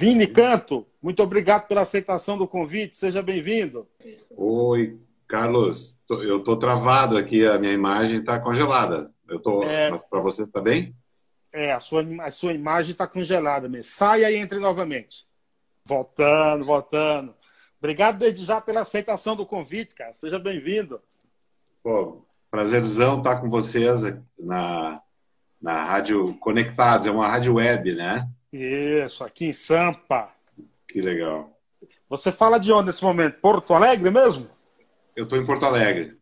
Vini Canto, muito obrigado pela aceitação do convite, seja bem-vindo. Oi, Carlos, eu estou travado aqui, a minha imagem está congelada. Eu tô, é... Para você, está bem? É, a sua, a sua imagem está congelada mesmo. Saia e entre novamente. Voltando, voltando. Obrigado desde já pela aceitação do convite, cara. Seja bem-vindo. Pô, prazerzão estar com vocês na, na Rádio Conectados. É uma rádio web, né? Isso, aqui em Sampa. Que legal. Você fala de onde nesse momento? Porto Alegre mesmo? Eu estou em Porto Alegre.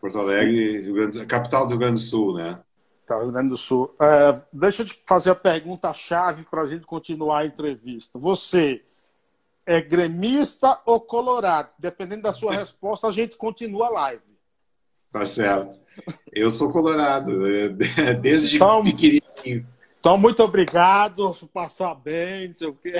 Porto Alegre, Rio Grande, capital do Rio Grande do Sul, né? Tá, Rio Grande do Sul. É, deixa eu te fazer a pergunta-chave para a gente continuar a entrevista. Você é gremista ou colorado? Dependendo da sua resposta, a gente continua a live. Tá certo. Eu sou colorado, desde então, pequenininho. Então, muito obrigado, passar bem, não sei o quê.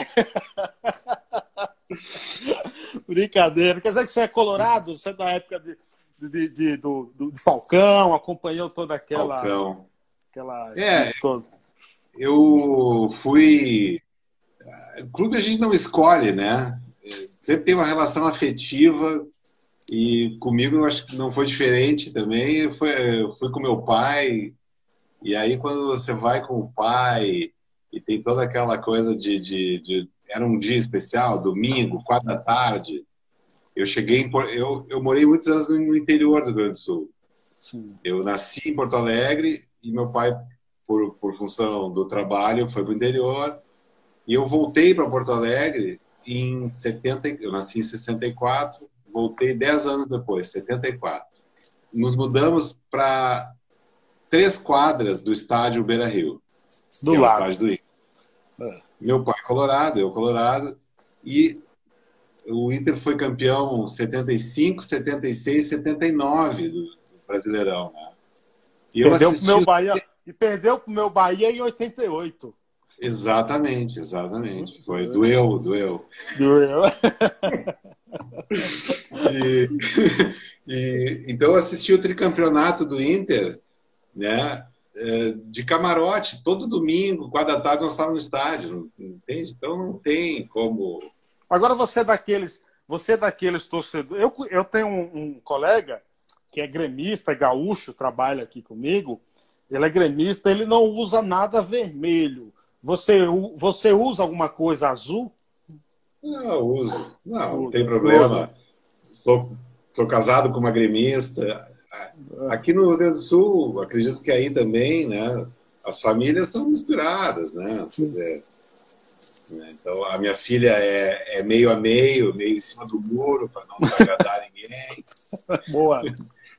Brincadeira. Quer dizer que você é colorado? Você é da época de, de, de do, do, Falcão, acompanhou toda aquela. Falcão. aquela é, todo. eu fui. O clube a gente não escolhe, né? Sempre tem uma relação afetiva e comigo eu acho que não foi diferente também. Eu fui, eu fui com meu pai, e aí, quando você vai com o pai e tem toda aquela coisa de, de, de era um dia especial, domingo, quatro da tarde. Eu cheguei em, eu, eu morei muitos anos no interior do Rio Grande do Sul. Sim. Eu nasci em Porto Alegre e meu pai, por, por função do trabalho, foi para o interior. E eu voltei para Porto Alegre em 70, eu nasci em 64, voltei 10 anos depois, 74. Nos mudamos para três quadras do estádio Beira Rio. Do é lado. do Inter. É. Meu pai é colorado, eu colorado. E o Inter foi campeão 75, 76, 79 do Brasileirão. Né? E perdeu pro meu Bahia e perdeu pro meu Bahia em 88. Exatamente, exatamente. Foi doeu, doeu. Doeu. e, e, então assisti o tricampeonato do Inter né? É, de camarote, todo domingo, quatro da tarde, nós estávamos no estádio, entende? Então não tem como. Agora você é daqueles, você é daqueles torcedores. Eu, eu tenho um, um colega que é gremista, gaúcho, trabalha aqui comigo. Ele é gremista, ele não usa nada vermelho. Você, você usa alguma coisa azul? Não, uso. Não, não tem problema. Sou, sou casado com uma gremista. Aqui no Rio Grande do Sul, acredito que aí também, né? As famílias são misturadas, né? Dizer, né? Então, a minha filha é, é, meio a meio, meio em cima do muro, para não agradar ninguém. Boa.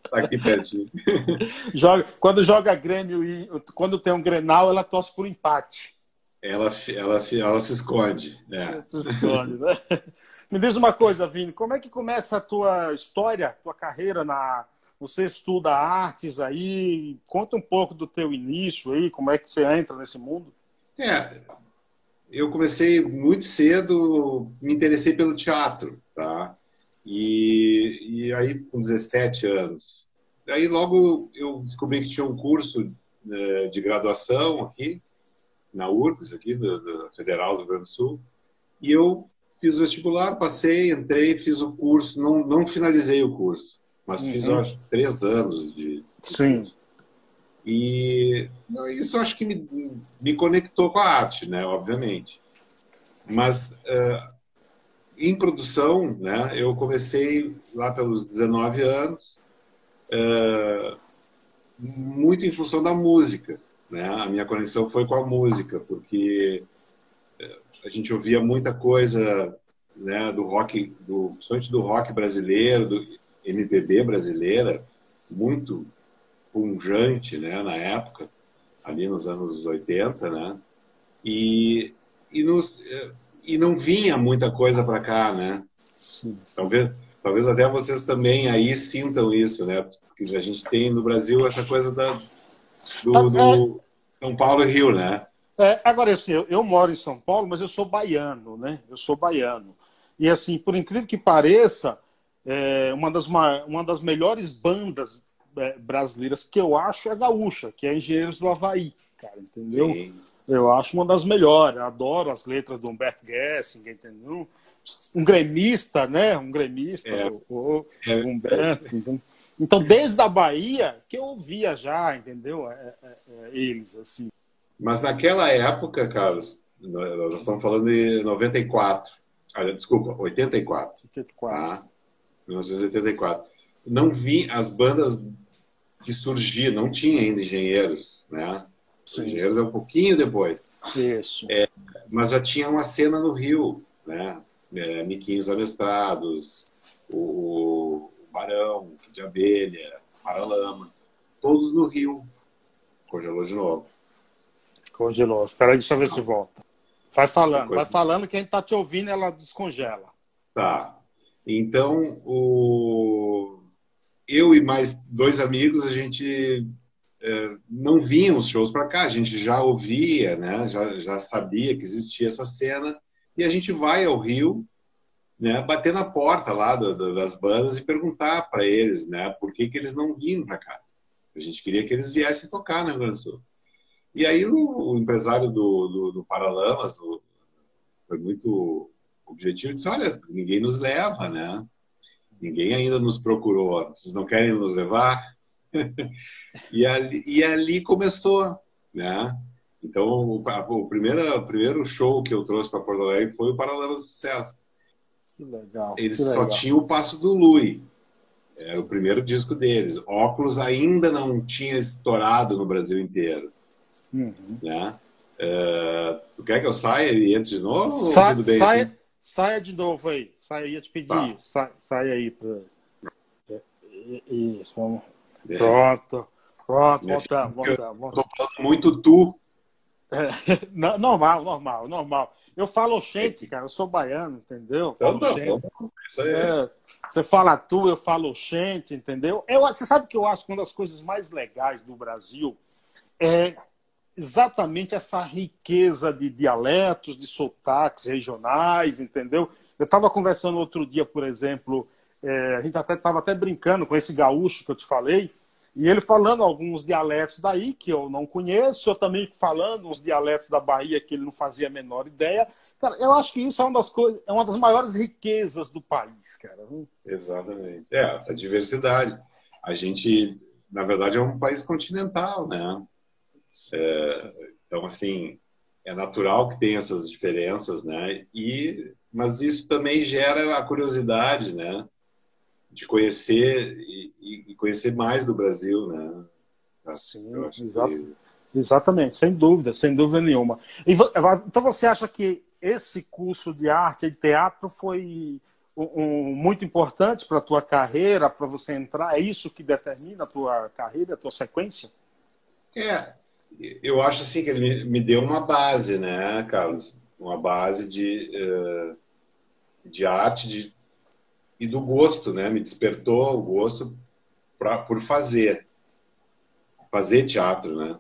Tá aqui pertinho. Joga, quando joga Grêmio e quando tem um Grenal, ela torce por empate. Ela, ela, ela se esconde. Né? Se esconde, né? Me diz uma coisa, Vini, como é que começa a tua história, tua carreira na, você estuda artes aí, conta um pouco do teu início aí, como é que você entra nesse mundo? É, eu comecei muito cedo, me interessei pelo teatro, tá? E, e aí com 17 anos. Aí logo eu descobri que tinha um curso né, de graduação aqui, na URGS, aqui, da Federal do Rio Grande do Sul, e eu fiz o vestibular, passei, entrei, fiz o curso, não, não finalizei o curso mas uhum. fiz acho, três anos de. Sim. E isso acho que me, me conectou com a arte, né? Obviamente. Mas uh, em produção, né? Eu comecei lá pelos 19 anos, uh, muito em função da música, né? A minha conexão foi com a música, porque a gente ouvia muita coisa, né? Do rock, do, principalmente do rock brasileiro, do, MPB brasileira muito punjante, né, na época, ali nos anos 80, né? E e, nos, e não vinha muita coisa para cá, né? Sim. Talvez talvez até vocês também aí sintam isso, né? Porque a gente tem no Brasil essa coisa da do, do é. São Paulo e Rio, né? É, agora assim, eu, eu moro em São Paulo, mas eu sou baiano, né? Eu sou baiano. E assim, por incrível que pareça, é, uma, das, uma das melhores bandas é, brasileiras que eu acho é a Gaúcha, que é Engenheiros do Havaí, cara, entendeu? Eu acho uma das melhores. adoro as letras do Humberto Gessing, entendeu? Um gremista, né? Um gremista, é. o, o é. Humberto. Então, então, desde a Bahia, que eu ouvia já, entendeu? É, é, é eles, assim. Mas naquela época, Carlos, nós estamos falando de 94. Ah, desculpa, 84. 84. Tá? 1984. Não vi as bandas que surgiam, não tinha ainda engenheiros, né? Sim. Engenheiros é um pouquinho depois. Isso. É, mas já tinha uma cena no Rio, né? É, Miquinhos Amestrados, o, o Barão, de Abelha, Paralamas, todos no Rio. Congelou de novo. Congelou. Espera aí, deixa eu ver se volta. Vai falando, vai falando, quem está te ouvindo, ela descongela. Tá. Então, o... eu e mais dois amigos, a gente é, não vinha os shows para cá, a gente já ouvia, né? já, já sabia que existia essa cena, e a gente vai ao Rio, né? bater na porta lá do, do, das bandas e perguntar para eles né? por que, que eles não vinham para cá. A gente queria que eles viessem tocar no Rio Grande Sul. E aí o, o empresário do, do, do Paralamas foi muito objetivo, disse, olha, ninguém nos leva, né? Ninguém ainda nos procurou, vocês não querem nos levar? e, ali, e ali começou, né? Então, o, o, primeiro, o primeiro show que eu trouxe para Porto Alegre foi o Paralelo do Sucesso. Que legal. Eles que só legal. tinham o Passo do Lui. Era o primeiro disco deles. Óculos ainda não tinha estourado no Brasil inteiro. Uhum. Né? Uh, tu quer que eu saia e entre de novo? Sa bem, saia, de novo aí. Saia, ia te pedir. Tá. Sa saia aí. Pra... Isso, vamos. É. Pronto. Pronto, voltamos, voltamos. muito tu. É, normal, normal, normal. Eu falo oxente, cara, eu sou baiano, entendeu? Então, tá, Isso aí. É, você fala tu, eu falo oxente, entendeu? Eu, você sabe que eu acho que uma das coisas mais legais do Brasil é exatamente essa riqueza de dialetos, de sotaques regionais, entendeu? Eu estava conversando outro dia, por exemplo, é, a gente até estava até brincando com esse gaúcho que eu te falei, e ele falando alguns dialetos daí que eu não conheço, eu também falando uns dialetos da Bahia que ele não fazia a menor ideia. Cara, eu acho que isso é uma das coisas, é uma das maiores riquezas do país, cara. Exatamente. É, essa diversidade. A gente, na verdade, é um país continental, né? É, então, assim, é natural que tenha essas diferenças, né? E, mas isso também gera a curiosidade, né? De conhecer e, e conhecer mais do Brasil, né? Sim, exato, exatamente, sem dúvida, sem dúvida nenhuma. Então você acha que esse curso de arte e teatro foi um, um, muito importante para a tua carreira, para você entrar? É isso que determina a tua carreira, a tua sequência? É, eu acho assim que ele me deu uma base, né, Carlos? Uma base de, uh, de arte de, e do gosto, né? Me despertou o gosto pra, por fazer. Fazer teatro, né?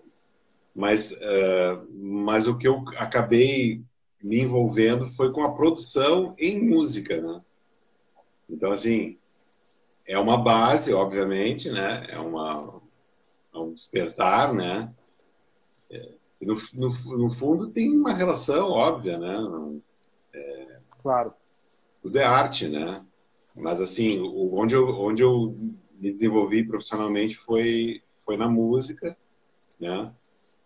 Mas, uh, mas o que eu acabei me envolvendo foi com a produção em música, né? Então, assim, é uma base, obviamente, né? É, uma, é um despertar, né? No, no, no, fundo tem uma relação óbvia, né? É, claro. Tudo é arte, né? Mas assim, onde eu, onde eu me desenvolvi profissionalmente foi, foi na música, né?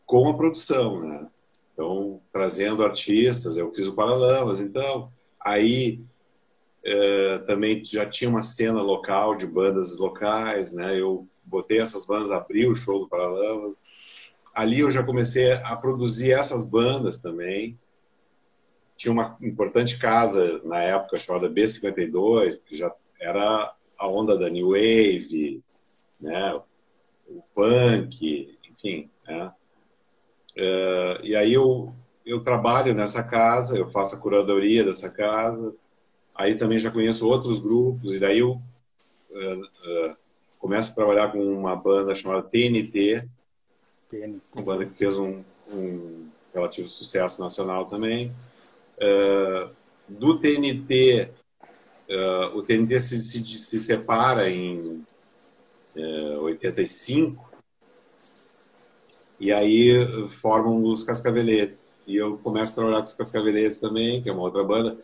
Com a produção, né? Então, trazendo artistas, eu fiz o Paralamas, então, aí é, também já tinha uma cena local de bandas locais, né? Eu botei essas bandas, abri o show do Paralamas, ali eu já comecei a produzir essas bandas também. Tinha uma importante casa na época chamada B52, que já era a onda da New Wave, né? o punk, enfim. Né? Uh, e aí eu, eu trabalho nessa casa, eu faço a curadoria dessa casa, aí também já conheço outros grupos, e daí eu uh, uh, começo a trabalhar com uma banda chamada TNT, Uma banda que fez um, um relativo sucesso nacional também. Uh, do TNT, uh, eh, o TNT se, se, se separa em uh, 85 E aí formam os Cascaveletes. E eu começo a trabalhar com os Cascaveletes também, que é uma outra banda,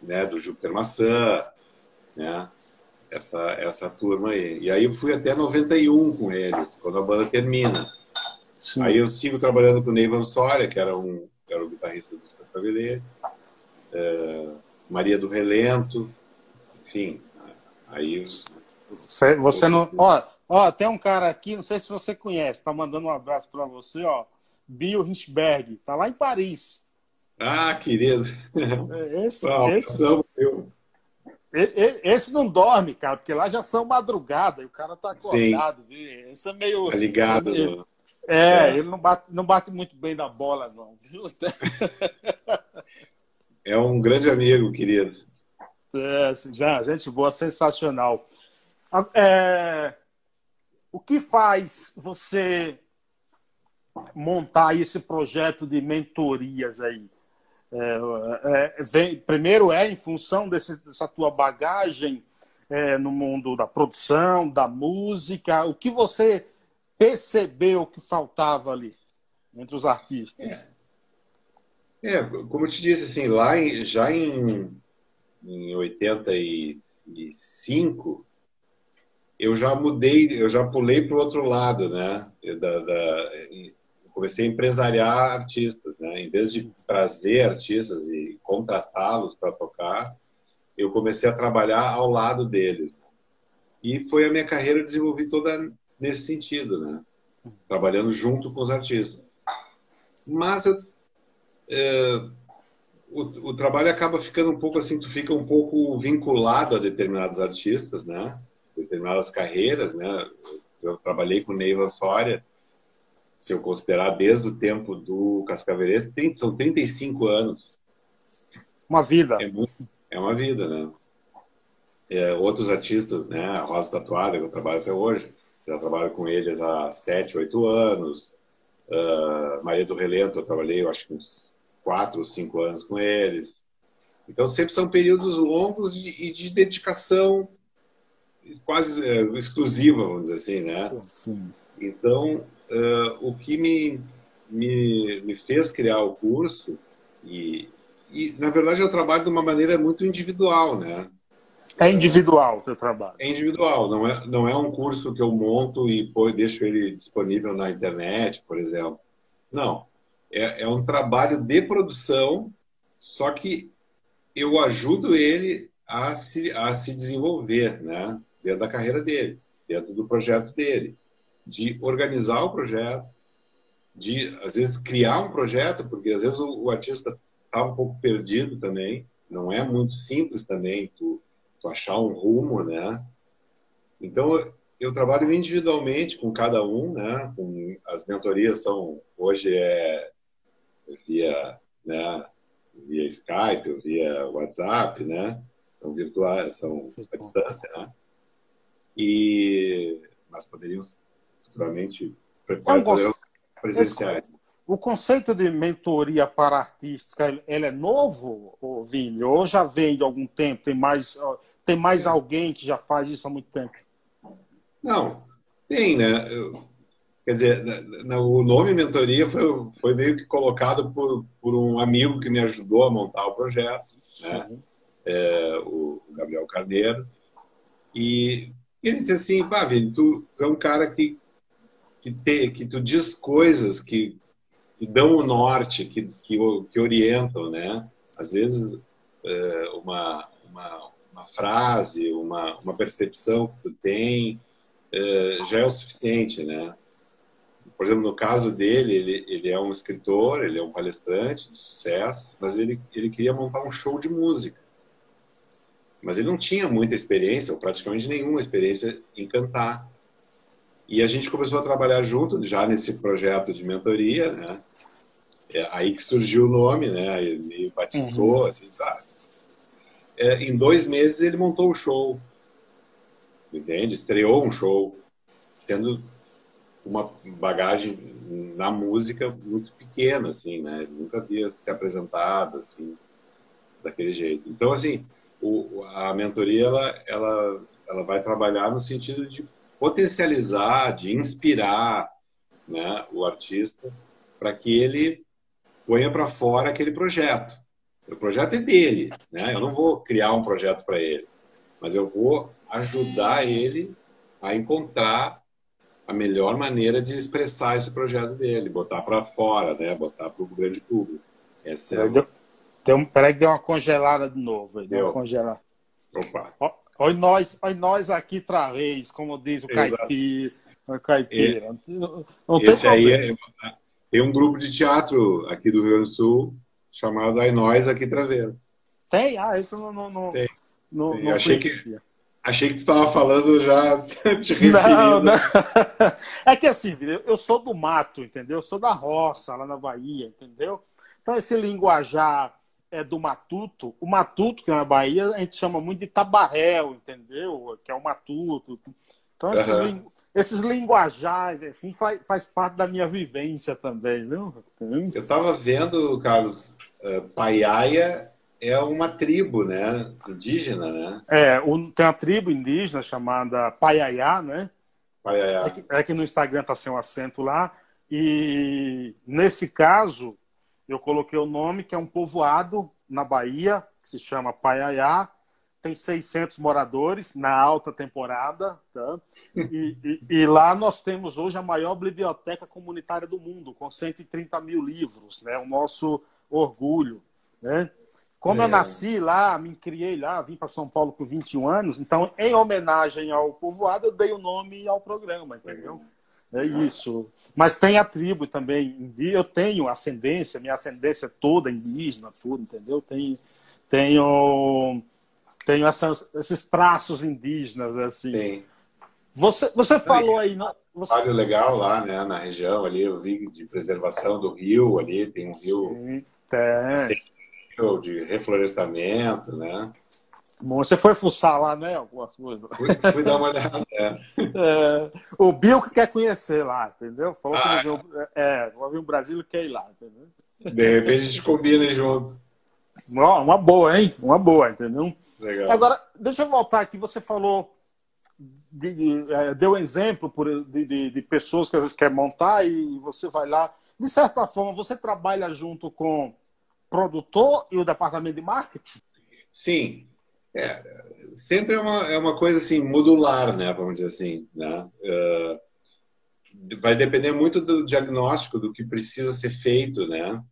né, do Júpiter Maçã, né? Essa, essa turma aí. E aí eu fui até 91 com eles, quando a banda termina. Sim. Aí eu sigo trabalhando com o Neivan Soria, que era, um, era o guitarrista dos Cascaveletes, é, Maria do Relento, enfim. Aí. Você, você não. Ó, ó, tem um cara aqui, não sei se você conhece, tá mandando um abraço para você, ó. Bill Richberg, tá lá em Paris. Ah, querido. É, esse, ah, esse, eu. Esse não dorme, cara, porque lá já são madrugada e o cara tá acordado. Viu? Esse é meio. Tá ligado. Meio, é, é, ele não bate, não bate muito bem na bola, não, viu? É um grande amigo, querido. É, já, gente boa, sensacional. É, o que faz você montar esse projeto de mentorias aí? É, é, vem, primeiro é em função desse, dessa tua bagagem é, no mundo da produção, da música. O que você percebeu que faltava ali entre os artistas? É, é como eu te disse, assim, lá em, já em, em 85, eu já mudei, eu já pulei para o outro lado, né? Da, da, comecei a empresariar artistas, né? Em vez de trazer artistas e contratá-los para tocar, eu comecei a trabalhar ao lado deles. E foi a minha carreira, eu desenvolvi toda nesse sentido, né? Trabalhando junto com os artistas. Mas eu, é, o, o, trabalho acaba ficando um pouco assim, tu fica um pouco vinculado a determinados artistas, né? Determinadas carreiras, né? Eu trabalhei com Neiva Soria, se eu considerar desde o tempo do Cascaveires, são 35 anos. Uma vida. É, muito, é uma vida, né? É, outros artistas, né? A Rosa Tatuada, que eu trabalho até hoje, já trabalho com eles há sete, oito anos. Uh, Maria do Relento, eu trabalhei, eu acho que uns quatro ou cinco anos com eles. Então, sempre são períodos longos e de, de, dedicação quase uh, exclusiva, vamos dizer assim, né? Sim. Então, uh, o que me, me, me fez criar o curso, e, e, na verdade, eu trabalho de uma maneira muito individual, né? É individual o seu trabalho? É individual, não é, não é um curso que eu monto e pô, deixo ele disponível na internet, por exemplo. Não. É, é um trabalho de produção, só que eu ajudo ele a se, a se desenvolver, né? Dentro da carreira dele, dentro do projeto dele. De organizar o projeto, de, às vezes, criar um projeto, porque às vezes o, o artista está um pouco perdido também. Não é muito simples também tu tu achar um rumo, né? Então, eu trabalho individualmente com cada um, né? Com, as mentorias são, hoje é via, né? via Skype, via WhatsApp, né? São virtuais, são à distância, né? E, mas poderiam futuramente é presenciais. O conceito de mentoria para artística, ele é novo, Vini? Ou já vem de algum tempo? Tem mais tem mais alguém que já faz isso há muito tempo? Não, tem, né? quer dizer, o nome mentoria foi, foi meio que colocado por, por um amigo que me ajudou a montar o projeto, né? É, o Gabriel Carneiro. E ele disse assim, pá, Vini, tu, é um cara que, que, te, que tu diz coisas que, que dão o norte, que, que, que orientam, né? Às vezes, é, uma, uma, uma frase, uma, uma percepção que tu tem, é, já é o suficiente, né? Por exemplo, no caso dele, ele, ele é um escritor, ele é um palestrante de sucesso, mas ele, ele queria montar um show de música. Mas ele não tinha muita experiência, ou praticamente nenhuma experiência em cantar. E a gente começou a trabalhar junto, já nesse projeto de mentoria, né? É aí que surgiu o nome, né? Ele batizou, uhum. assim, tá é, em dois meses ele montou o show. Entende? Estreou um show, tendo uma bagagem na música muito pequena, assim, né? Ele nunca havia se apresentado, assim, daquele jeito. Então, assim, o, a mentoria, ela, ela, ela vai trabalhar no sentido de potencializar, de inspirar, né, o artista para que ele ponha para fora aquele projeto. O projeto é dele, né? Eu não vou criar um projeto para ele, mas eu vou ajudar ele a encontrar a melhor maneira de expressar esse projeto dele, botar para fora, né? Botar para o grande público. Essa é... Deu, deu um, peraí que deu uma congelada de novo. Deu, deu. uma congelada. Opa. Olha nós, olha nós aqui outra vez, como diz o caipira. caipira. Não, não Esse aí é, tem um grupo de teatro aqui do Rio Grande do Sul chamado Ai Nós aqui outra vez. Tem? Ah, isso não. não, não, tem. não, não achei, que, achei que tu estava falando já te referindo. Não, não. É que assim, eu sou do mato, entendeu? Eu sou da roça, lá na Bahia, entendeu? Então, esse linguajar é do matuto. O matuto, que é na Bahia, a gente chama muito de tabarréu, entendeu? Que é o matuto. Então, esses, uhum. ling... esses linguajares, assim, faz, faz parte da minha vivência também, viu? Eu estava vendo, Carlos, uh, Paiaia é uma tribo, né? Indígena, né? É, um, tem uma tribo indígena chamada Paiaiá, né? Paiaiá. É que, é que no Instagram tá sem um acento lá. E nesse caso, eu coloquei o nome, que é um povoado na Bahia, que se chama Paiaiá, tem 600 moradores na alta temporada, tá? E, e, e, lá nós temos hoje a maior biblioteca comunitária do mundo, com 130 mil livros, né? O nosso orgulho, né? Como é. eu nasci lá, me criei lá, vim para São Paulo com 21 anos, então, em homenagem ao povoado, eu dei o nome ao programa, entendeu? É isso. Mas tem a tribo também. Eu tenho ascendência, minha ascendência é toda indígena, tudo, entendeu? Tenho, tenho, tenho essas, esses traços indígenas, assim. Sim. Você, você falou aí. Não, você... Trabalho legal lá, né, na região ali, eu vi de preservação do rio ali, tem um rio. Sim, tem. De reflorestamento, né? Bom, você foi fuçar lá, né? Algumas coisas. Fui, fui dar uma olhada. É. É, o Bill que quer conhecer lá, entendeu? Falou ah, que viu, é, vai vir um Brasil quer ir lá, entendeu? De repente a gente combina junto. Uma boa, hein? Uma boa, entendeu? Legal. Agora, deixa eu voltar aqui. Você falou, de, de, é, deu exemplo por, de, de, pessoas que às vezes querem montar e você vai lá. De certa forma, você trabalha junto com produtor e o departamento de marketing? Sim, é, sempre é uma, é uma coisa assim, modular, né? Vamos dizer assim. Né? Uh, vai depender muito do diagnóstico, do que precisa ser feito, né?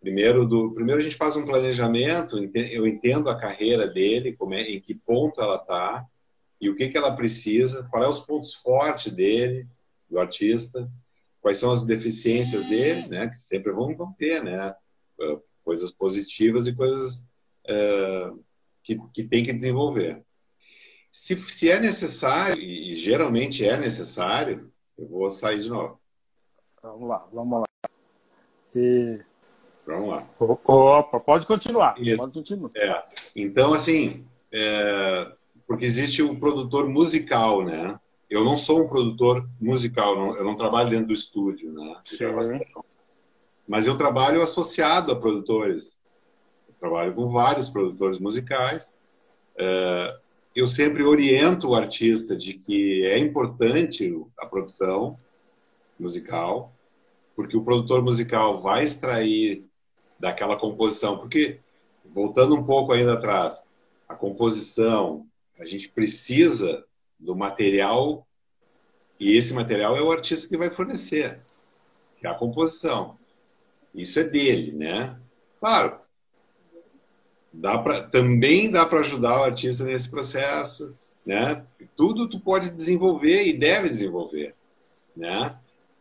Primeiro, do, primeiro a gente faz um planejamento, eu entendo a carreira dele, como é, em que ponto ela está, e o que, que ela precisa, quais são os pontos fortes dele, do artista, quais são as deficiências dele, né? Que sempre vão, ter, né? Coisas positivas e coisas... Uh, que, que tem que desenvolver. Se, se é necessário, e geralmente é necessário, eu vou sair de novo. Vamos lá, vamos lá. E... Vamos lá. Opa, pode continuar. Pode continuar. É. Então, assim, é... porque existe o produtor musical, né? Eu não sou um produtor musical, não, eu não trabalho dentro do estúdio, né? Mas eu trabalho associado a produtores trabalho com vários produtores musicais. É, eu sempre oriento o artista de que é importante a produção musical, porque o produtor musical vai extrair daquela composição. Porque, voltando um pouco ainda atrás, a composição, a gente precisa do material, e esse material é o artista que vai fornecer, que é a composição. Isso é dele, né? Claro, dá pra, também dá para ajudar o artista nesse processo, né? Tudo tu pode desenvolver e deve desenvolver, né?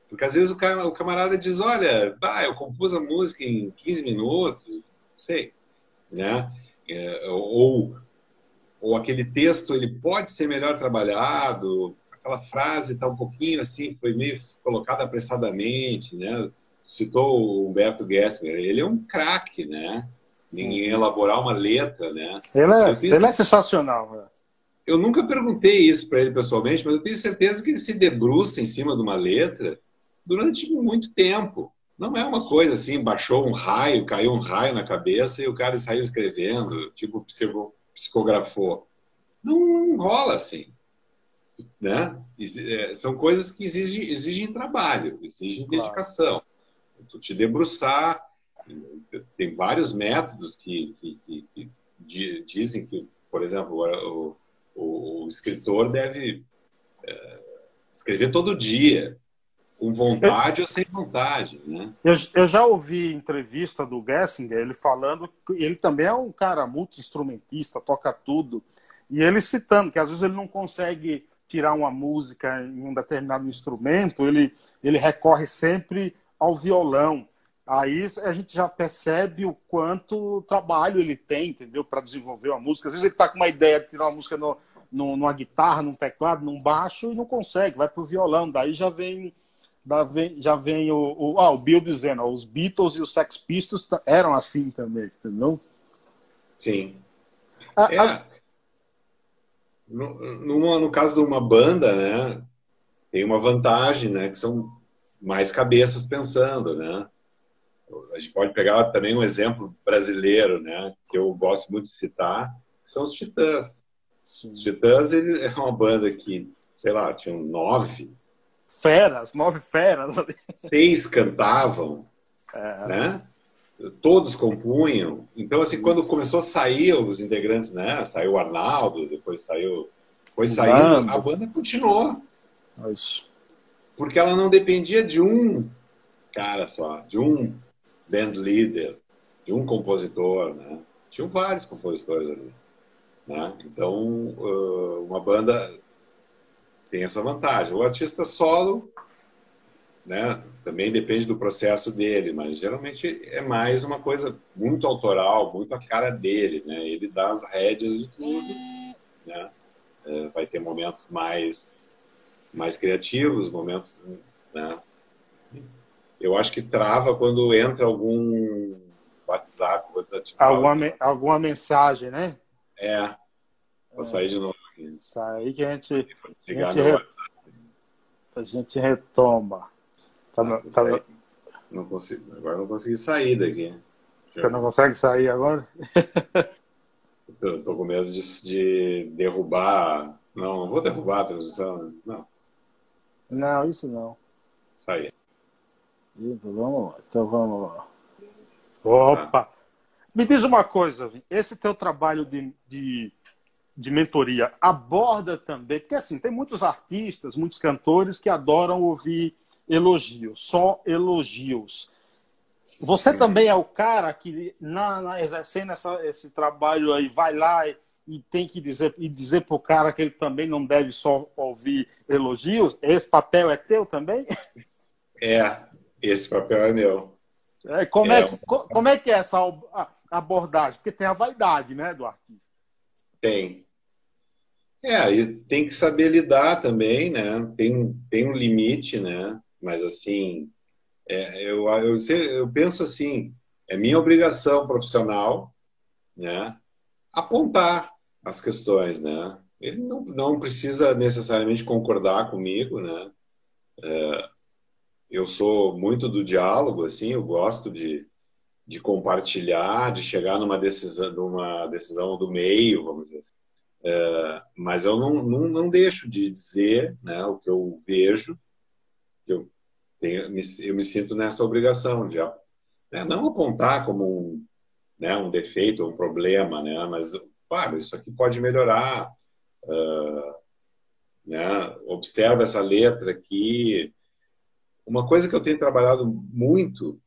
Porque às vezes o camarada diz, olha, ah, eu compus a música em 15 minutos, não sei, né? É, ou, ou aquele texto ele pode ser melhor trabalhado, aquela frase está um pouquinho assim, foi meio colocada apressadamente, né? Citou o Humberto Gessinger, ele é um craque, né? Em elaborar uma letra, né? Ele é, ele é sensacional. Né? Eu nunca perguntei isso para ele pessoalmente, mas eu tenho certeza que ele se debruça em cima de uma letra durante muito tempo. Não é uma coisa assim, baixou um raio, caiu um raio na cabeça e o cara saiu escrevendo, tipo psicografou. Não, não rola assim. né? É, são coisas que exigem, exigem trabalho, exigem claro. dedicação. Tu te debruçar, tem vários métodos que, que, que, que dizem que, por exemplo, o, o, escritor deve é, escrever todo dia, com vontade eu, ou sem vontade, né? Eu, eu, já ouvi entrevista do Gessinger, ele falando que ele também é um cara multi-instrumentista, toca tudo, e ele citando que às vezes ele não consegue tirar uma música em um determinado instrumento, ele, ele recorre sempre ao violão. Aí a gente já percebe o quanto trabalho ele tem, entendeu? Para desenvolver uma música. Às vezes ele está com uma ideia de tirar uma música no, no, numa guitarra, num teclado, num baixo e não consegue, vai para o violão. Daí já vem, já vem o, o, ah, o Bill dizendo, os Beatles e os Sex Pistols eram assim também, entendeu? Sim. A, é. a, no, no caso de uma banda, né, tem uma vantagem, né, que são mais cabeças pensando, né? A gente pode pegar também um exemplo brasileiro, né, que eu gosto muito de citar, que são os Titãs. Sim. Os Titãs ele é uma banda que, sei lá, tinham nove feras, nove feras. Seis cantavam, é. né? todos compunham. Então, assim, quando começou a sair os integrantes, né? Saiu o Arnaldo, depois saiu. Foi saindo, a banda continuou. Isso. Porque ela não dependia de um cara só, de um band leader, de um compositor, né? Tinham vários compositores ali. Né? Então, uma banda tem essa vantagem. O artista solo né? Também depende do processo dele, mas geralmente é mais uma coisa muito autoral, muito a cara dele, né? Ele dá as rédeas de tudo, né? É, vai ter momentos mais mais criativos, momentos, né? Eu acho que trava quando entra algum WhatsApp, alguma, me, alguma mensagem, né? É. Vou é. sair de novo aqui. Sair que a gente, a gente, re... a gente retoma. Tá, no, tá no... Não consigo, agora não consegui sair daqui. Você não consegue sair agora? tô, tô, com medo de, de, derrubar. Não, não vou derrubar a transmissão. Não. Não, isso não. Sair. Então vamos lá. Então vamos lá. Opa! Me diz uma coisa, esse teu trabalho de, de, de mentoria aborda também, porque assim, tem muitos artistas, muitos cantores que adoram ouvir elogios, só elogios. Você também é o cara que, na, na exercendo essa, esse trabalho aí, vai lá e, e tem que dizer e dizer para o cara que ele também não deve só ouvir elogios? Esse papel é teu também? É, esse papel é meu. É, como, é, é como é que é essa abordagem? Porque tem a vaidade, né, do artista. Tem. É, e tem que saber lidar também, né? Tem, tem um limite, né? mas assim, é, eu, eu, eu penso assim, é minha obrigação profissional, né, apontar as questões, né. Ele não, não precisa necessariamente concordar comigo, né. É, eu sou muito do diálogo, assim, eu gosto de, de compartilhar, de chegar numa decisão, numa decisão do meio, vamos dizer assim. É, mas eu não, não, não deixo de dizer né, o que eu vejo eu, tenho, eu me sinto nessa obrigação de né, não apontar como um, né, um defeito, um problema, né, mas, claro, isso aqui pode melhorar. Uh, né, observa essa letra aqui. Uma coisa que eu tenho trabalhado muito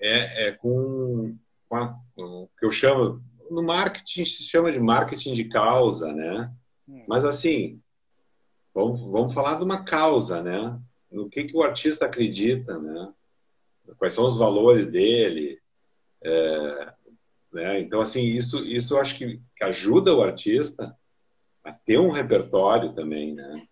é, é com, com, a, com o que eu chamo, no marketing se chama de marketing de causa, né? Hum. Mas assim, vamos, vamos falar de uma causa, né? no que, que o artista acredita, né? Quais são os valores dele. É, né? Então, assim, isso, isso eu acho que, que ajuda o artista a ter um repertório também, né?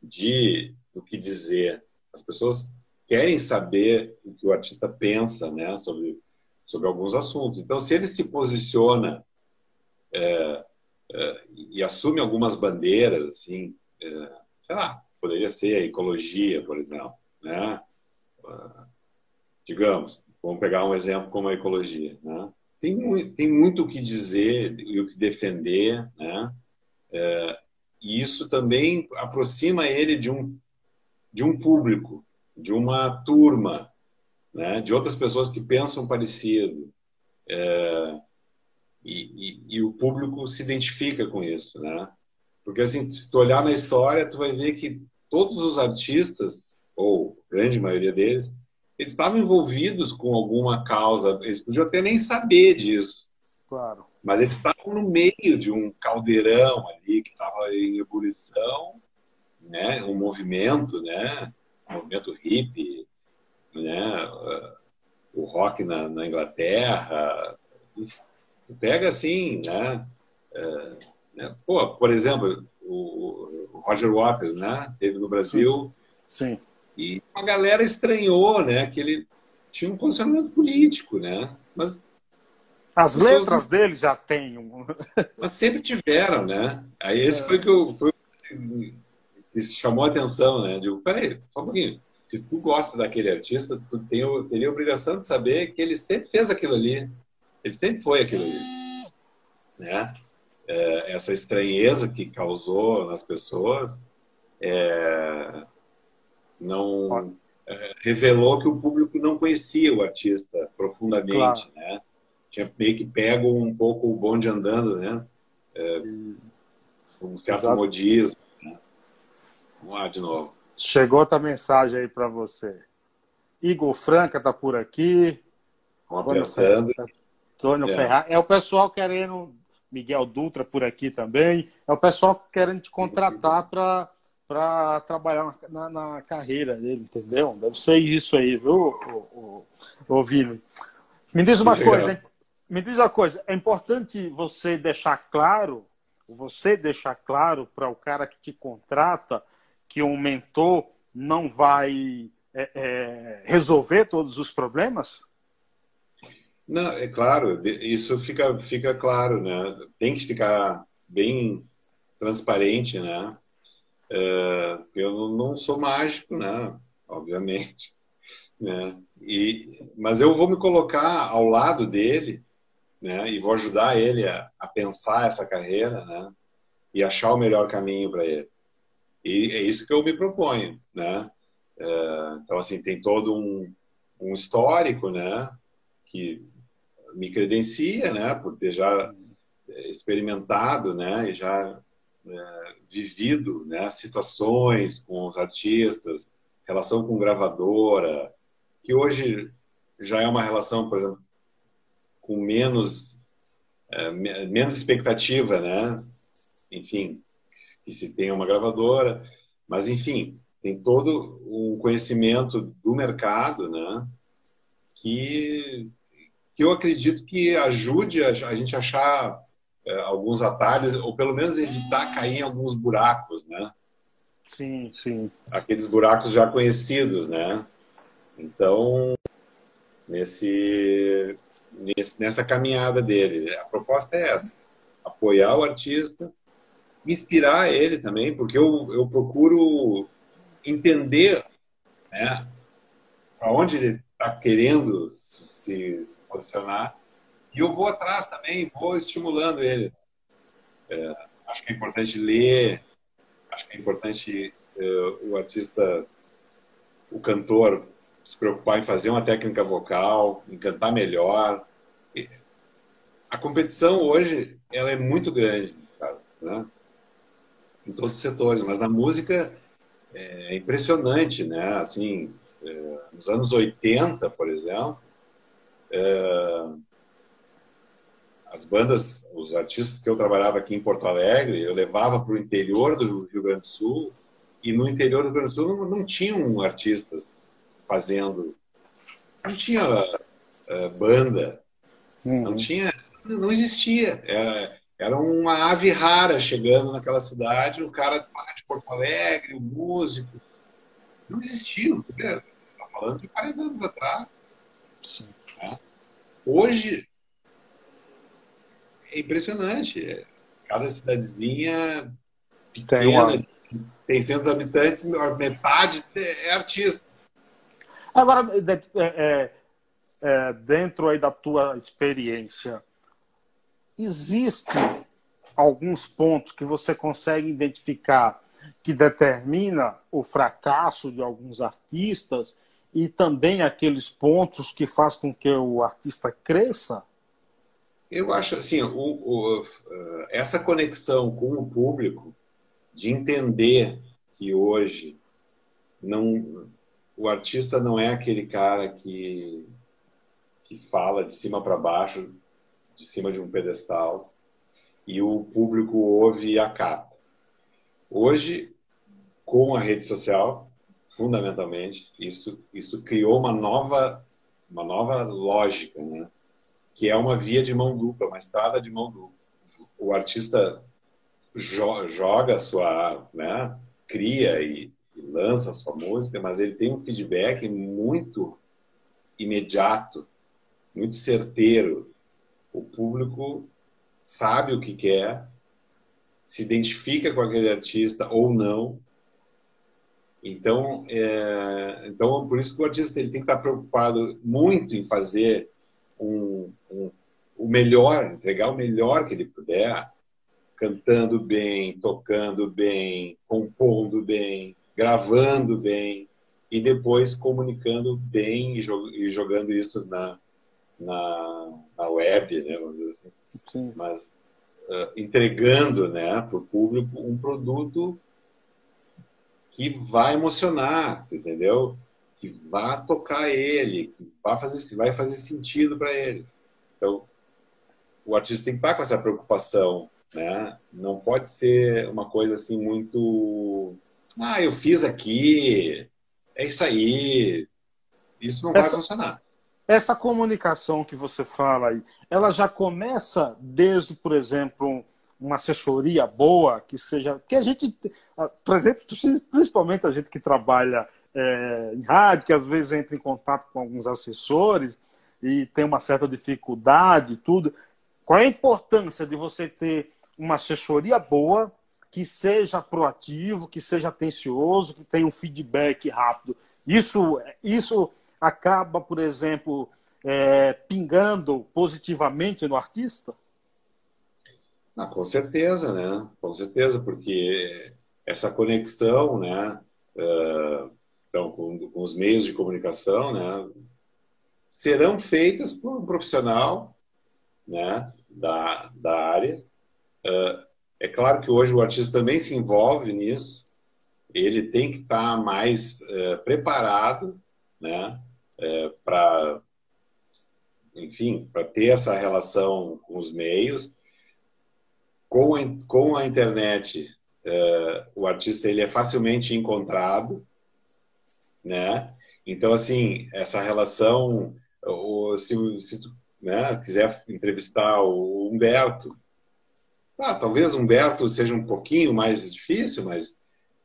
De o que dizer. As pessoas querem saber o que o artista pensa, né? Sobre, sobre alguns assuntos. Então, se ele se posiciona é, é, e assume algumas bandeiras, assim, é, sei lá, poderia ser a ecologia, por exemplo, né? Ah, digamos, vamos pegar um exemplo como a ecologia, né? Tem, tem muito o que dizer e o que defender, né? É, e isso também aproxima ele de um, de um público, de uma turma, né? de outras pessoas que pensam parecido. É, e, e, e, o público se identifica com isso, né? Porque assim, se tu olhar na história, tu vai ver que todos os artistas, ou grande maioria deles, eles estavam envolvidos com alguma causa. Eles podiam até nem saber disso. Claro. Mas eles estavam no meio de um caldeirão ali que estava em ebulição, né? Um movimento, né? Movimento hippie, né? O rock na, na Inglaterra. Pega assim, né? É, né? Pô, por exemplo, o, o Roger Waters, né? Teve no Brasil. Sim. Sim. E a galera estranhou, né? Que ele tinha um posicionamento político, né? Mas as letras não... dele já têm um... Mas sempre tiveram, né? Aí esse é. foi que eu foi que chamou a atenção, né? Digo, peraí, só um pouquinho. Se tu gosta daquele artista, tu tem, teria a obrigação de saber que ele sempre fez aquilo ali. Ele sempre foi aquilo ali. Né? É, essa estranheza que causou nas pessoas é, não é, revelou que o público não conhecia o artista profundamente, claro. né? tinha meio que pego um pouco o bonde andando, né? É, um certo Exato. modismo. Vamos lá de novo. Chegou outra mensagem aí para você. Igor Franca tá por aqui. Antônio Ferraz. Antônio é. É o pessoal querendo. Miguel Dutra por aqui também. É o pessoal querendo te contratar para para trabalhar na, na, carreira dele, entendeu? Deve ser isso aí, viu, o Me diz uma coisa, hein? Me diz uma coisa, é importante você deixar claro, você deixar claro para o cara que te contrata que um mentor não vai é, é, resolver todos os problemas? Não, é claro, isso fica, fica claro, né? Tem que ficar bem transparente, né? É, eu não sou mágico, né? Obviamente, né? E, mas eu vou me colocar ao lado dele né? E vou ajudar ele a, a pensar essa carreira, né? E achar o melhor caminho para ele. E é isso que eu me proponho, né? É, então, assim, tem todo um, um histórico, né? Que me credencia, né? Por ter já experimentado, né? E já é, vivido, né? Situações com os artistas, relação com gravadora, que hoje já é uma relação, por exemplo, com menos, é, menos expectativa, né? Enfim, que se tenha uma gravadora, mas enfim, tem todo um conhecimento do mercado, né? Que, que eu acredito que ajude a, a gente a achar é, alguns atalhos, ou pelo menos evitar cair em alguns buracos, né? Sim, sim. Aqueles buracos já conhecidos, né? Então, nesse nessa caminhada dele. A proposta é essa: apoiar o artista, inspirar ele também, porque eu, eu procuro entender né, aonde ele está querendo se, se, posicionar e eu vou atrás também, vou estimulando ele. É, acho que é importante ler, acho que é importante é, o artista, o cantor, se preocupar em fazer uma técnica vocal, em cantar melhor. A competição hoje ela é muito grande, né? Em todos os setores, mas na música é impressionante, né? Assim, é, nos anos 80, por exemplo, é, as bandas, os artistas que eu trabalhava aqui em Porto Alegre, eu levava para o interior do Rio Grande do Sul e no interior do Rio Grande do Sul não, não tinham artistas fazendo. Não tinha uh, banda, uhum. não tinha, não existia. Era, era uma ave rara chegando naquela cidade, o cara de Porto Alegre, o músico. Não existiam, está falando de 40 anos atrás. Né? Hoje é impressionante. Cada cidadezinha pequena, tem 600 habitantes, metade é artista. Agora, é, é, é, dentro aí da tua experiência, existe alguns pontos que você consegue identificar que determina o fracasso de alguns artistas e também aqueles pontos que faz com que o artista cresça? Eu acho assim, o, o, essa conexão com o público, de entender que hoje não, o artista não é aquele cara que, que fala de cima para baixo, de cima de um pedestal, e o público ouve e acata. Hoje, com a rede social, fundamentalmente, isso, isso criou uma nova, uma nova lógica, né? que é uma via de mão dupla, uma estrada de mão dupla. O artista jo joga sua, né, cria e, e lança a sua música, mas ele tem um feedback muito imediato, muito certeiro. O público sabe o que quer, se identifica com aquele artista ou não. Então, é, então por isso que o artista ele tem que estar preocupado muito em fazer um, um, o melhor, entregar o melhor que ele puder, cantando bem, tocando bem, compondo bem, gravando bem e depois comunicando bem e, jogando isso na, na, na web, né? Assim. Sim. Mas uh, entregando né, para o público um produto que vai emocionar, entendeu? Que vai tocar ele, que vai fazer, vai fazer sentido para ele. Então, o artista tem que estar com essa preocupação, né? Não pode ser uma coisa assim muito, ah, eu fiz aqui, é isso aí. Isso não essa, vai funcionar. Essa comunicação que você fala aí, ela já começa desde, por exemplo, uma assessoria boa, que seja. Que a gente, por exemplo, principalmente a gente que trabalha é, em rádio, que às vezes entra em contato com alguns assessores e tem uma certa dificuldade tudo. Qual é a importância de você ter uma assessoria boa, que seja proativo, que seja atencioso, que tenha um feedback rápido? Isso, isso acaba, por exemplo, é, pingando positivamente no artista? Ah, com certeza, né? Com certeza, porque essa conexão, né? Uh, então, com, com, os meios de comunicação, né? Serão feitas por um profissional, né? Da, da área. Uh, é claro que hoje o artista também se envolve nisso. Ele tem que estar mais uh, preparado, né? É, para, enfim, para ter essa relação com os meios. Com com a internet, é, o artista ele é facilmente encontrado, né? Então, assim, essa relação, o, se, se tu né, quiser entrevistar o Humberto, ah, talvez Humberto seja um pouquinho mais difícil, mas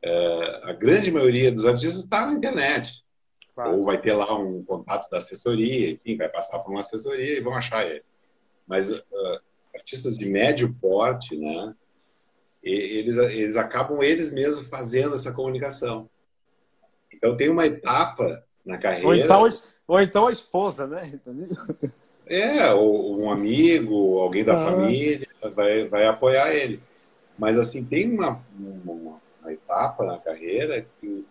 é, a grande maioria dos artistas está na internet. Claro. Ou vai ter lá um contato da assessoria, enfim, vai passar por uma assessoria e vão achar ele. Mas uh, artistas de médio porte, né? Eles, eles acabam eles mesmos fazendo essa comunicação. Então tem uma etapa na carreira. Ou então, ou então a esposa, né? É, ou um amigo, alguém da ah. família vai, vai apoiar ele. Mas assim, tem uma, uma, uma etapa na carreira que,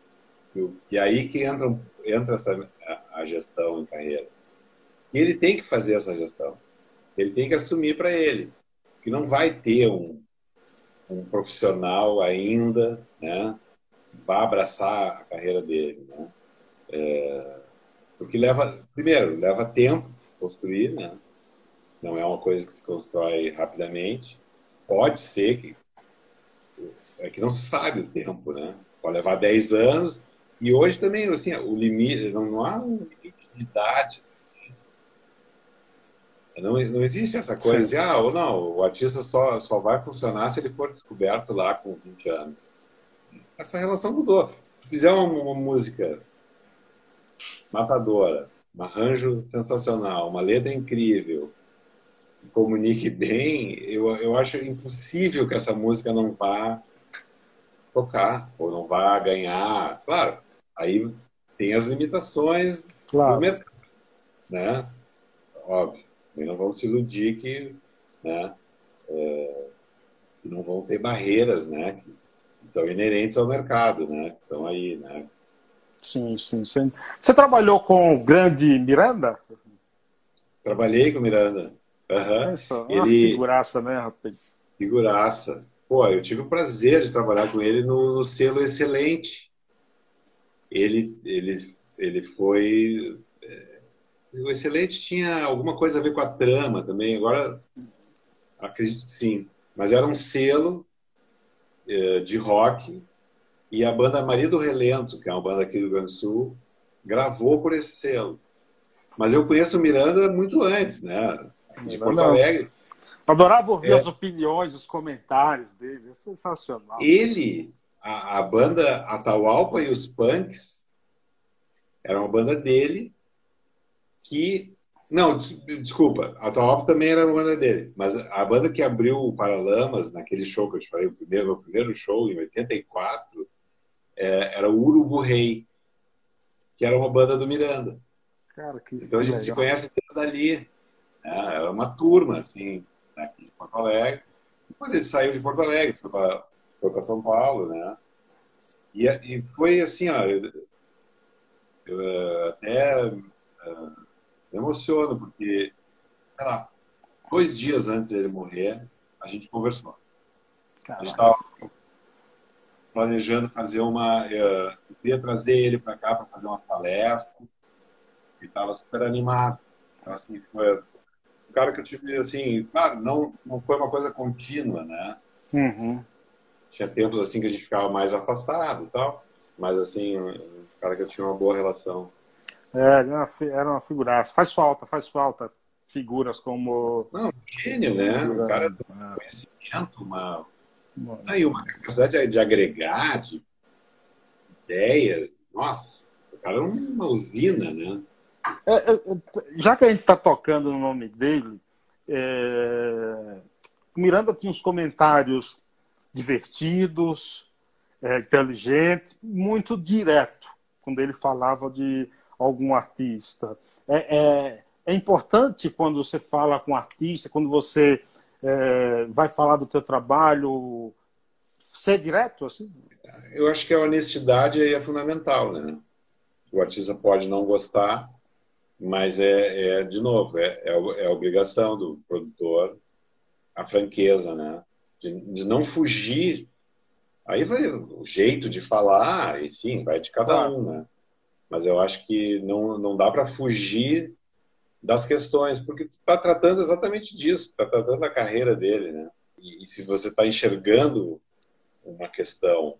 que, que aí que entra entra essa, a, gestão em carreira. E ele tem que fazer essa gestão. Ele tem que assumir para ele. Que não vai ter um, um profissional ainda, né? Vai abraçar a carreira dele, né? É, porque leva, primeiro, leva tempo construir, né? Não é uma coisa que se constrói rapidamente. Pode ser que é que não se sabe o tempo, né? Pode levar 10 anos, e hoje também, assim, o limite, não, não há um limite de idade. Não, não existe essa coisa Sim. de, ah, ou não, o artista só, só vai funcionar se ele for descoberto lá com 20 anos. Essa relação mudou. Se fizer uma, uma música matadora, um arranjo sensacional, uma letra incrível, comunique bem, eu, eu acho impossível que essa música não vá tocar ou não vá ganhar. Claro, Aí tem as limitações claro. do mercado, né? Óbvio. E não vamos se iludir que, né? É, tem barreiras, né? Que estão inerentes ao mercado, né? Estão aí, né? Sim, sim, sim. Você trabalhou com o grande Miranda? Trabalhei com o Miranda. Uhum. Uma ele... figuraça, né, rapaz? Figuraça. Pô, eu tive o prazer de trabalhar com ele no, no selo Excelente. Ele, ele, ele foi. É, o Excelente tinha alguma coisa a ver com a trama também. Agora, acredito que sim. Mas era um selo é, de rock e a banda Maria do Relento, que é uma banda aqui do Rio Grande do Sul, gravou por esse selo. Mas eu conheço o Miranda muito antes, né? De Porto Não. Alegre. Adorava ouvir é. as opiniões, os comentários dele. É sensacional. Ele, a, a banda Atahualpa e os Punks, era uma banda dele que. Não, desculpa, a Atahualpa também era uma banda dele, mas a banda que abriu o Paralamas, naquele show que eu te falei, o primeiro, o primeiro show, em 84, é, era o Urubu Rei, que era uma banda do Miranda. Cara, então a gente legal. se conhece desde dali. Né? Era uma turma, assim, de Porto Alegre. Depois ele saiu de Porto Alegre, foi para São Paulo, né? E, e foi assim, ó, eu, eu eh, até uh, emociono, porque, sei lá, dois dias antes dele morrer, a gente conversou. Caraca. A gente estava planejando fazer uma. Eu queria trazer ele para cá para fazer umas palestras. E estava super animado. Então, assim, foi um cara que eu tive, assim, claro, não, não foi uma coisa contínua, né? Uhum. Tinha tempos, assim, que a gente ficava mais afastado e tal. Mas, assim, um cara que eu tinha uma boa relação. É, era uma, era uma figuraça. Faz falta, faz falta figuras como. Não, gênio, né? Um cara do é. conhecimento, uma Aí uma capacidade de agregar, de ideias. Nossa, o cara é uma usina, né? É, é, já que a gente está tocando no nome dele, é... o Miranda tinha uns comentários divertidos, é, muito direto, quando ele falava de algum artista. É, é, é importante quando você fala com artista, quando você é, vai falar do teu trabalho, ser direto assim? Eu acho que a honestidade é fundamental, né? O artista pode não gostar, mas é, é de novo, é, é, é, a obrigação do produtor a franqueza, né? De, de, não fugir. Aí vai o jeito de falar, enfim, vai de cada um, né? Mas eu acho que não, não dá para fugir das questões, porque tu está tratando exatamente disso, está tratando da carreira dele, né? E, e se você está enxergando uma questão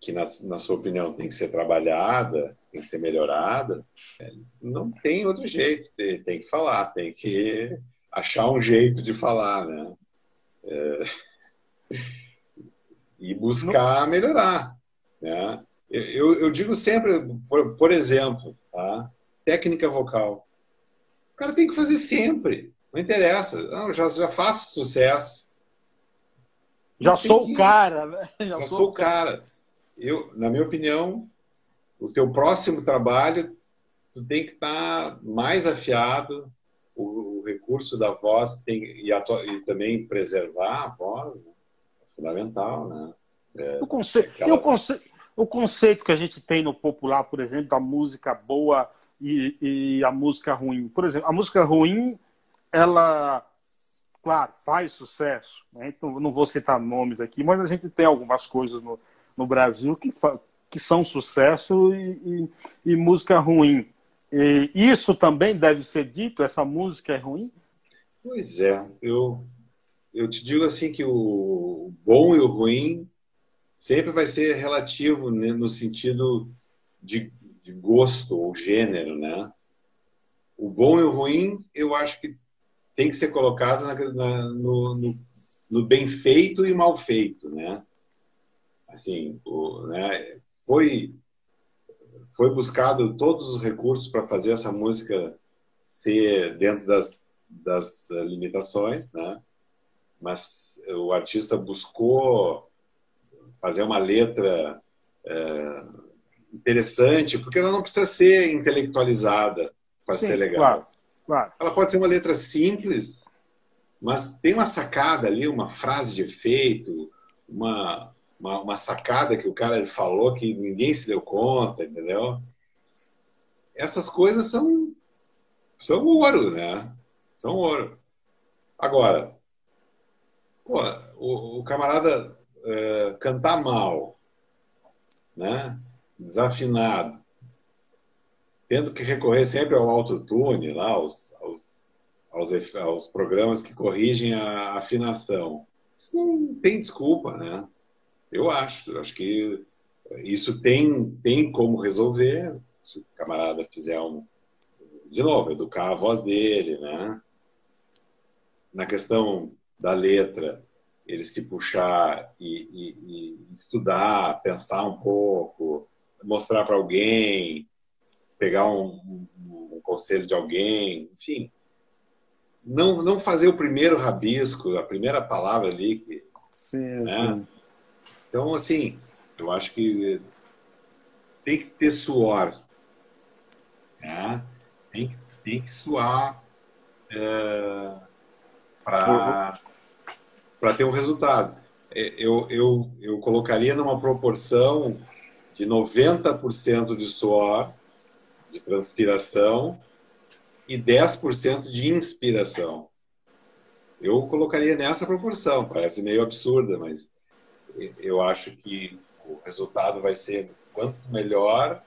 que, na, na, sua opinião, tem que ser trabalhada, tem que ser melhorada, é, não tem outro jeito, tem, tem, que falar, tem que achar um jeito de falar, né? É, e buscar melhorar, né? Eu, eu digo sempre, por, por exemplo, tá? técnica vocal. O cara tem que fazer sempre. Não interessa. Não, já, já faço sucesso. Já sou o cara. Né? Já, já sou, o cara. Eu, na minha opinião, o teu próximo trabalho, tu tem que estar tá mais afiado. O, o, recurso da voz tem, e, a, e, também preservar a voz né? Fundamental, né? É, o, conceito, aquela... o, conceito, o conceito que a gente tem no popular, por exemplo, da música boa e, e a música ruim. Por exemplo, a música ruim, ela, claro, faz sucesso. Né? Então, não vou citar nomes aqui, mas a gente tem algumas coisas no, no Brasil que, que são sucesso e, e, e música ruim. E isso também deve ser dito? Essa música é ruim? Pois é, eu, eu te digo assim que o bom e o ruim sempre vai ser relativo né, no sentido de de gosto ou gênero, né? O bom e o ruim, eu acho que tem que ser colocado na, na, no, no, no, bem feito e mal feito, né? Assim, o, né? Foi foi buscado todos os recursos para fazer essa música ser dentro das, das limitações, né? Mas o artista buscou fazer uma letra é, interessante, porque ela não precisa ser intelectualizada para ser legal. Claro, claro. Ela pode ser uma letra simples, mas tem uma sacada ali, uma frase de efeito, uma, uma, uma, sacada que o cara falou que ninguém se deu conta, entendeu? Essas coisas são, são ouro, né? São ouro. Agora, pô, o, o camarada uh, cantar mal, né? desafinado, tendo que recorrer sempre ao autotune, lá, aos, aos, aos, aos programas que corrigem a afinação. Isso não tem desculpa, né? Eu acho. Acho que isso tem, tem como resolver se o camarada fizer um. De novo, educar a voz dele, né? Na questão da letra, ele se puxar e, e, e estudar, pensar um pouco, mostrar para alguém, pegar um, um, um, conselho de alguém, enfim. Não, não fazer o primeiro rabisco, a primeira palavra ali. Que, sim, né? sim. Então, assim, eu acho que tem que ter suor. Né? Tem, que, tem que suar é, para ter um resultado. É, eu, eu, eu colocaria numa proporção de 90% de suor, de transpiração, e 10% de inspiração. Eu colocaria nessa proporção, parece meio absurda, mas eu acho que o resultado vai ser quanto melhor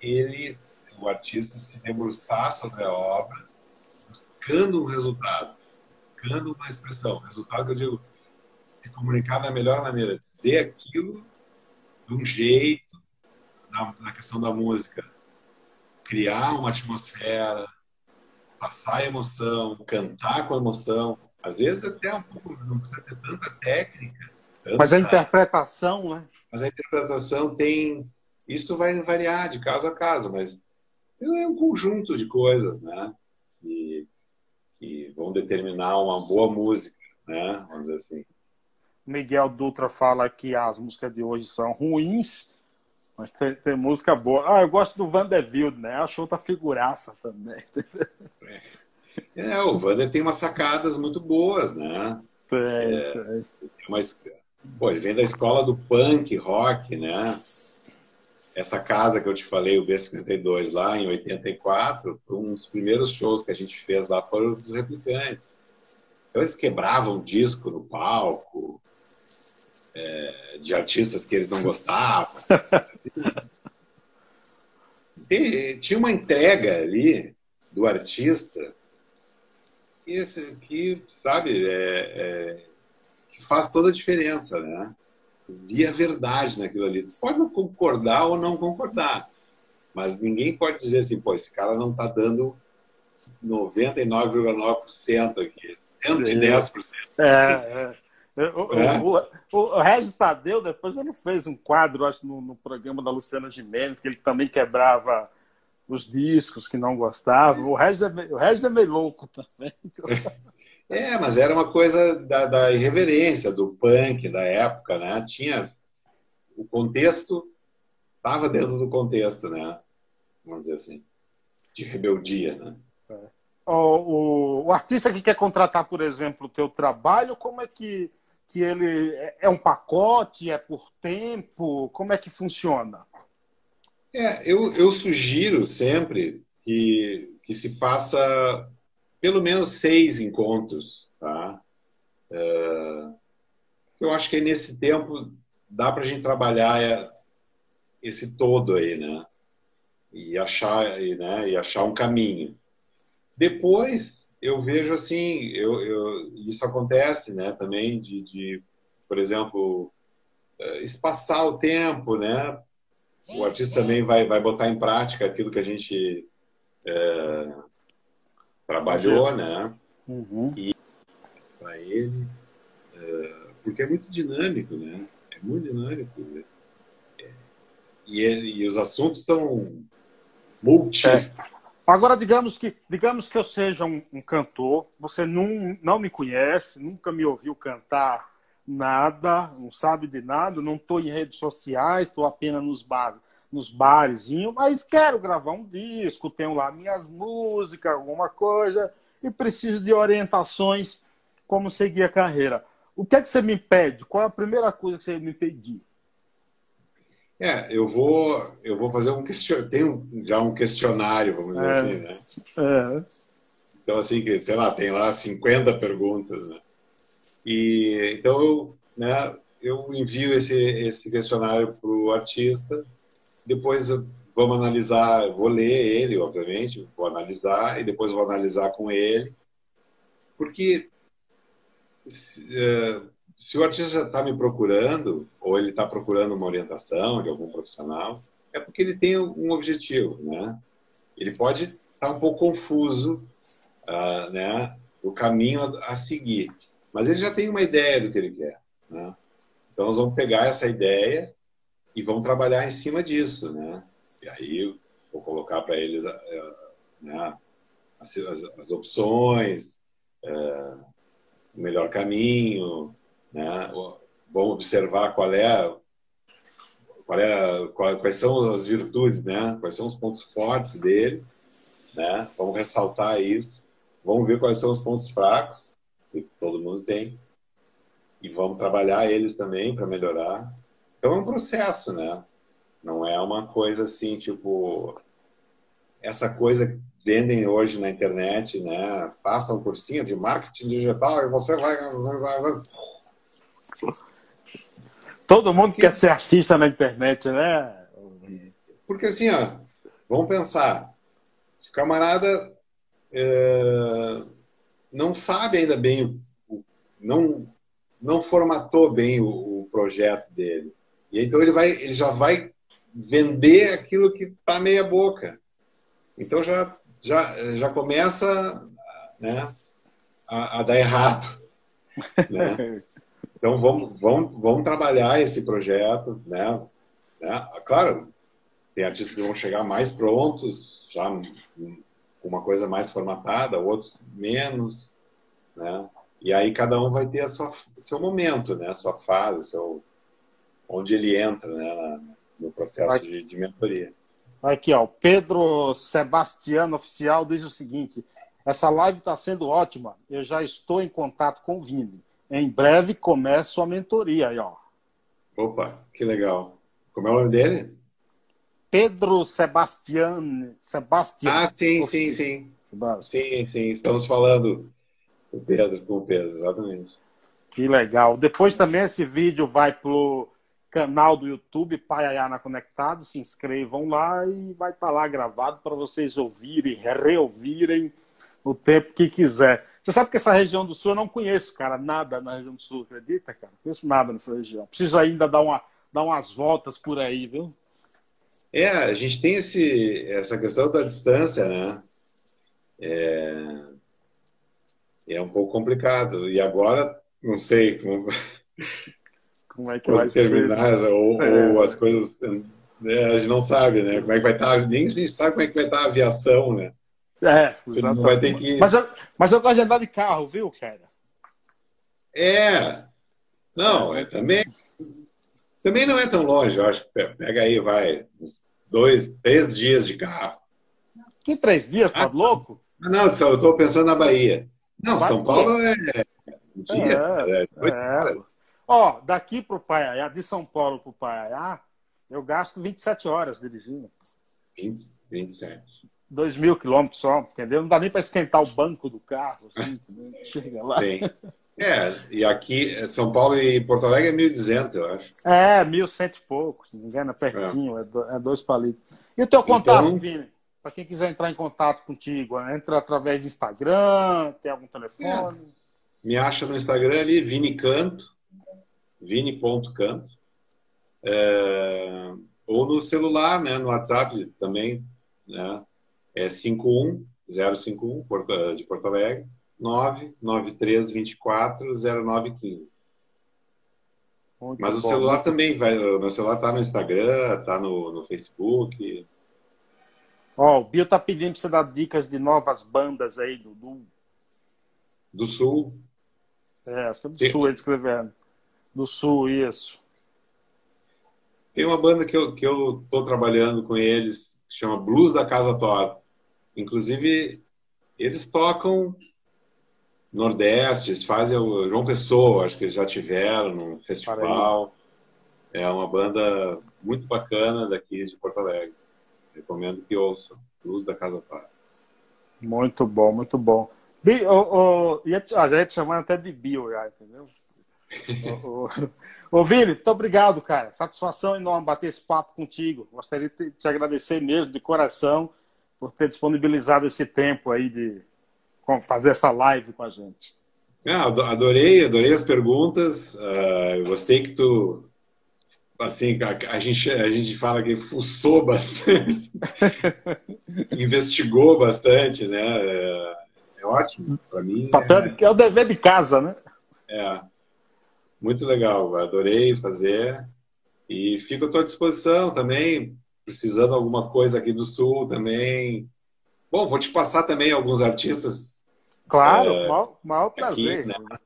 ele, o artista, se debruçar sobre a obra, buscando um resultado, buscando uma expressão. Resultado que eu digo, se comunicar da melhor maneira, dizer aquilo de um jeito na, na questão da música, criar uma atmosfera, passar emoção, cantar com emoção. Às vezes até um pouco, não precisa ter tanta técnica. Tanta, mas a interpretação, né? Mas a interpretação tem. Isso vai variar de caso a caso, mas é um conjunto de coisas, né? Que, que vão determinar uma boa música, né? Vamos dizer assim. Miguel Dutra fala que as músicas de hoje são ruins, mas tem, tem, música boa. Ah, eu gosto do Vanderbilt, né? Acho outra figuraça também. É, o Vander tem umas sacadas muito boas, né? Tem, é, tem. Mas, pô, ele vem da escola do punk, rock, né? Essa casa que eu te falei, o B52, lá em 84, um dos primeiros shows que a gente fez lá foram dos Replicantes. Então eles quebravam disco no palco, é, de artistas que eles não gostavam. tinha uma entrega ali do artista que, que sabe, é, é, que faz toda a diferença, né? Via verdade naquilo ali. Pode concordar ou não concordar, mas ninguém pode dizer assim, pô, esse cara não está dando 99,9% aqui, 110%. É, é. O, é. o, o, o Regis Tadeu, depois ele fez um quadro, acho, no, no, programa da Luciana Gimenez, que ele também quebrava os discos que não gostava. O Regis é, o Regis é meio louco também. É, mas era uma coisa da, da irreverência, do punk da época, né? Tinha o contexto, estava dentro do contexto, né? Vamos dizer assim, de rebeldia, né? É. O, o, o, artista que quer contratar, por exemplo, o teu trabalho, como é que que ele é, é um pacote, é por tempo? Como é que funciona? É, eu, eu sugiro sempre que, que se faça pelo menos seis encontros, tá? É, eu acho que nesse tempo dá para a gente trabalhar é, esse todo aí, né? E achar, né? e achar um caminho. Depois, eu vejo assim, eu, eu, isso acontece, né, também de, de, por exemplo, eh, espaçar o tempo, né? O artista também vai, vai botar em prática aquilo que a gente é, trabalhou, né? Uhum. E para ele, é, porque é muito dinâmico, né? É muito dinâmico. Né? E, ele, e os assuntos são multi. É Agora, digamos que, digamos que eu seja um, um, cantor, você não, não me conhece, nunca me ouviu cantar nada, não sabe de nada, não estou em redes sociais, estou apenas nos, bar, nos barezinhos, mas quero gravar um disco, tenho lá minhas músicas, alguma coisa, e preciso de orientações como seguir a carreira. O que é que você me pede? Qual é a primeira coisa que você me pedir? É, eu vou, eu vou fazer um questionário. Tem um, já um questionário, vamos dizer é. assim, né? É. Então, assim, que, sei lá, tem lá 50 perguntas, né? E, então, eu, né, eu envio esse, esse questionário para o artista, depois vamos analisar, vou ler ele, obviamente, vou analisar, e depois vou analisar com ele, porque se, uh, se o artista está me procurando, ou ele está procurando uma orientação de algum profissional, é porque ele tem um objetivo, né? Ele pode estar tá um pouco confuso, uh, né? O caminho a, a, seguir, mas ele já tem uma ideia do que ele quer, né? Então nós vamos pegar essa ideia e vamos trabalhar em cima disso, né? E aí vou colocar para eles né, as, as, opções, é, o melhor caminho, né? Vamos observar qual é, qual é qual, quais são as virtudes, né? Quais são os pontos fortes dele, né? Vamos ressaltar isso. Vamos ver quais são os pontos fracos que todo mundo tem e vamos trabalhar eles também para melhorar. Então é um processo, né? Não é uma coisa assim, tipo, essa coisa que vendem hoje na internet, né? Faça um cursinho de marketing digital e você vai. Todo mundo Porque... quer ser artista na internet, né? Porque assim, ó, vamos pensar. Se o camarada é, não sabe ainda bem, não, não formatou bem o, o projeto dele. E então ele, vai, ele já vai vender aquilo que está meia boca. Então já, já, já começa né, a, a dar errado. Né? Então vamos, vamos, vamos trabalhar esse projeto. Né? né? Claro, tem artistas que vão chegar mais prontos, já com uma coisa mais formatada, outros menos. Né? E aí cada um vai ter a sua, seu momento, né? a sua fase, seu, onde ele entra né? no processo de, de mentoria. Aqui, ó, Pedro Sebastiano Oficial diz o seguinte: essa live está sendo ótima. Eu já estou em contato com o Vini. Em breve começo a mentoria aí, ó. Opa, que legal. Como é o nome dele? Pedro Sebastiano. Sebastião. Ah, sim, sim, sim. Sim, sim. Estamos falando com o Pedro, com o Pedro, exatamente. Que legal. Depois também esse vídeo vai pro canal do YouTube Pai Ayana Conectado, se inscrevam lá e vai estar tá lá gravado para vocês ouvirem, reouvirem o tempo que quiser. Você sabe que essa região do Sul eu não conheço, cara, nada na região do Sul, acredita, cara? Não conheço nada nessa região. Preciso ainda dar, uma, dar umas voltas por aí, viu? É, a gente tem esse, essa questão da distância, né? É, é um pouco complicado. E agora, não sei como como é que vai terminar ou, é. ou, as coisas né, a gente não sabe, né? Como é que vai estar, nem a gente sabe como é que vai estar a aviação, né? É, vai ter que... mas, eu, mas eu gosto de andar de carro, viu, cara? É. Não, é, também, também não é tão longe, eu acho. Pega aí, vai, uns dois, três dias de carro. Que três dias? Tá ah, louco? Não, eu estou pensando na Bahia. Não, Bahia. São Paulo é um dia. É, é, é. Ó, daqui para o Paiaiá, de São Paulo para o Paiaiá, eu gasto 27 horas dirigindo. 20, 27. 2 mil quilômetros só, entendeu? Não dá nem para esquentar o banco do carro. Assim, Chega lá. Sim. É, e aqui, São Paulo e Porto Alegre é 1.200, eu acho. É, 1.100 e pouco, se não me engano, é pertinho, é, é dois palitos. E o teu contato, então... Vini? Para quem quiser entrar em contato contigo, entra através do Instagram, tem algum telefone? É. Me acha no Instagram ali, Vini Canto, vini.canto. É, ou no celular, né, no WhatsApp também, né, é 51051 de Porto Alegre, 99324 0915. Muito Mas o celular também vai, o meu celular tá no Instagram, tá no, no Facebook. Ó, oh, o Bio tá pedindo para você dar dicas de novas bandas aí do, do... do Sul. É, do Sul ele escrevendo. Do Sul, isso. Tem uma banda que eu, que eu tô trabalhando com eles, que chama Blues da Casa Thor. Inclusive, eles tocam Nordeste, eles fazem o João Pessoa, acho que eles já tiveram no festival. É uma banda muito bacana daqui de Porto Alegre. Recomendo que ouçam. Luz da Casa Para. Muito bom, muito bom. Bi, oh, oh, ia te, ah, já ia te chamar até de Bio, já, entendeu? Ô, ô, Vini, muito obrigado, cara. Satisfação enorme bater esse papo contigo. Gostaria de te agradecer mesmo, de coração, por ter disponibilizado esse tempo aí de fazer essa live com a gente. Ah, adorei, adorei as perguntas. Uh, gostei que tu assim, a, a, gente, a gente fala que fuçou bastante, investigou bastante, né? É, é ótimo para mim. É, é o dever de casa, né? É. Muito legal, adorei fazer. E fico à tua disposição também, precisando de alguma coisa aqui do Sul também. Bom, vou te passar também alguns artistas. Claro, é, maior, maior prazer. Aqui, né?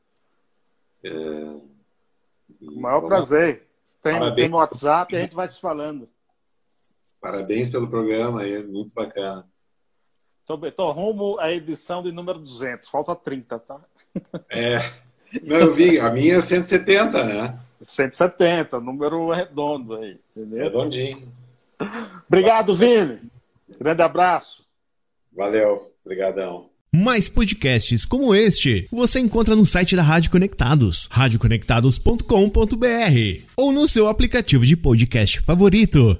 É, maior prazer. Tem, tem no WhatsApp e a gente vai se falando. Parabéns pelo programa, é muito bacana. Tô, rumo à edição de número 200, falta 30, tá? É, não, eu vi, a minha é 170, né? 170, número redondo aí, entendeu? Redondinho. Obrigado, Vini. Grande abraço. Valeu, obrigadão. Mais podcasts como este você encontra no site da Rádio Conectados, radioconectados.com.br ou no seu aplicativo de podcast favorito.